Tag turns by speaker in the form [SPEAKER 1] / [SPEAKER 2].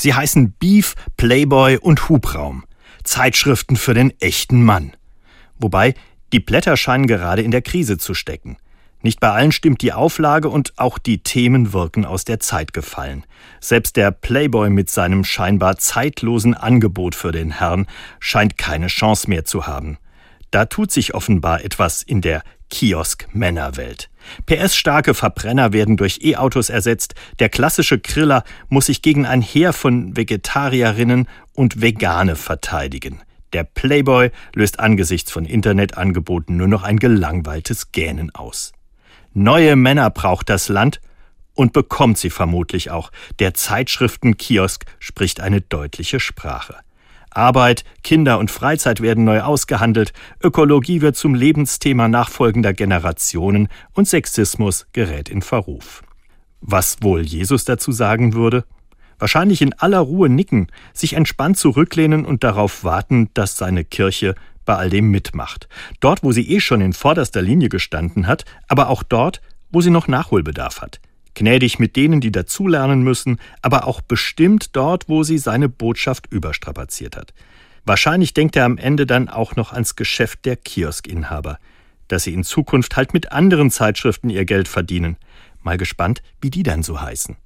[SPEAKER 1] Sie heißen Beef, Playboy und Hubraum. Zeitschriften für den echten Mann. Wobei, die Blätter scheinen gerade in der Krise zu stecken. Nicht bei allen stimmt die Auflage und auch die Themen wirken aus der Zeit gefallen. Selbst der Playboy mit seinem scheinbar zeitlosen Angebot für den Herrn scheint keine Chance mehr zu haben. Da tut sich offenbar etwas in der Kiosk-Männerwelt. PS-starke Verbrenner werden durch E-Autos ersetzt, der klassische Kriller muss sich gegen ein Heer von Vegetarierinnen und Vegane verteidigen. Der Playboy löst angesichts von Internetangeboten nur noch ein gelangweiltes Gähnen aus. Neue Männer braucht das Land und bekommt sie vermutlich auch. Der Zeitschriftenkiosk spricht eine deutliche Sprache. Arbeit, Kinder und Freizeit werden neu ausgehandelt, Ökologie wird zum Lebensthema nachfolgender Generationen und Sexismus gerät in Verruf. Was wohl Jesus dazu sagen würde? Wahrscheinlich in aller Ruhe nicken, sich entspannt zurücklehnen und darauf warten, dass seine Kirche bei all dem mitmacht. Dort, wo sie eh schon in vorderster Linie gestanden hat, aber auch dort, wo sie noch Nachholbedarf hat. Gnädig mit denen, die dazulernen müssen, aber auch bestimmt dort, wo sie seine Botschaft überstrapaziert hat. Wahrscheinlich denkt er am Ende dann auch noch ans Geschäft der Kioskinhaber, dass sie in Zukunft halt mit anderen Zeitschriften ihr Geld verdienen. Mal gespannt, wie die dann so heißen.